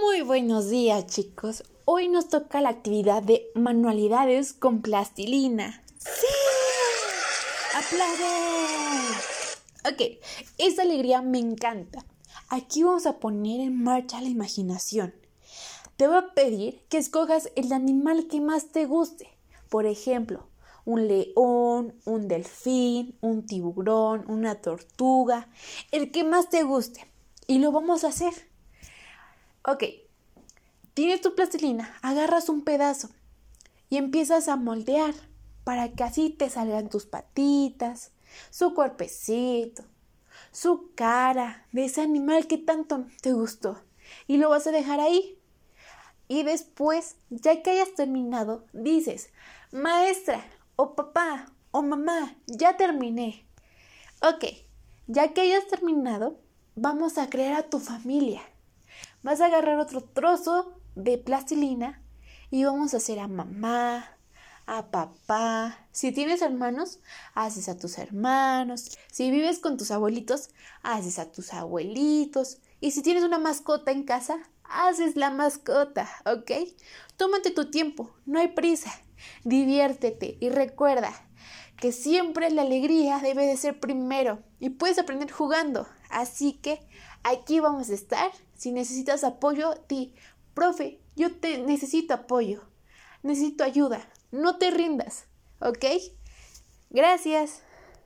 Muy buenos días chicos. Hoy nos toca la actividad de manualidades con plastilina. ¡Sí! ¡Aplausos! Ok, esta alegría me encanta. Aquí vamos a poner en marcha la imaginación. Te voy a pedir que escojas el animal que más te guste. Por ejemplo, un león, un delfín, un tiburón, una tortuga, el que más te guste. Y lo vamos a hacer. Ok, tienes tu plastilina, agarras un pedazo y empiezas a moldear para que así te salgan tus patitas, su cuerpecito, su cara de ese animal que tanto te gustó. Y lo vas a dejar ahí. Y después, ya que hayas terminado, dices, maestra, o papá, o mamá, ya terminé. Ok, ya que hayas terminado, vamos a crear a tu familia. Vas a agarrar otro trozo de plastilina y vamos a hacer a mamá, a papá. Si tienes hermanos, haces a tus hermanos. Si vives con tus abuelitos, haces a tus abuelitos. Y si tienes una mascota en casa, haces la mascota, ¿ok? Tómate tu tiempo, no hay prisa. Diviértete y recuerda que siempre la alegría debe de ser primero y puedes aprender jugando. Así que aquí vamos a estar. Si necesitas apoyo, di, profe, yo te necesito apoyo. Necesito ayuda. No te rindas, ¿ok? Gracias.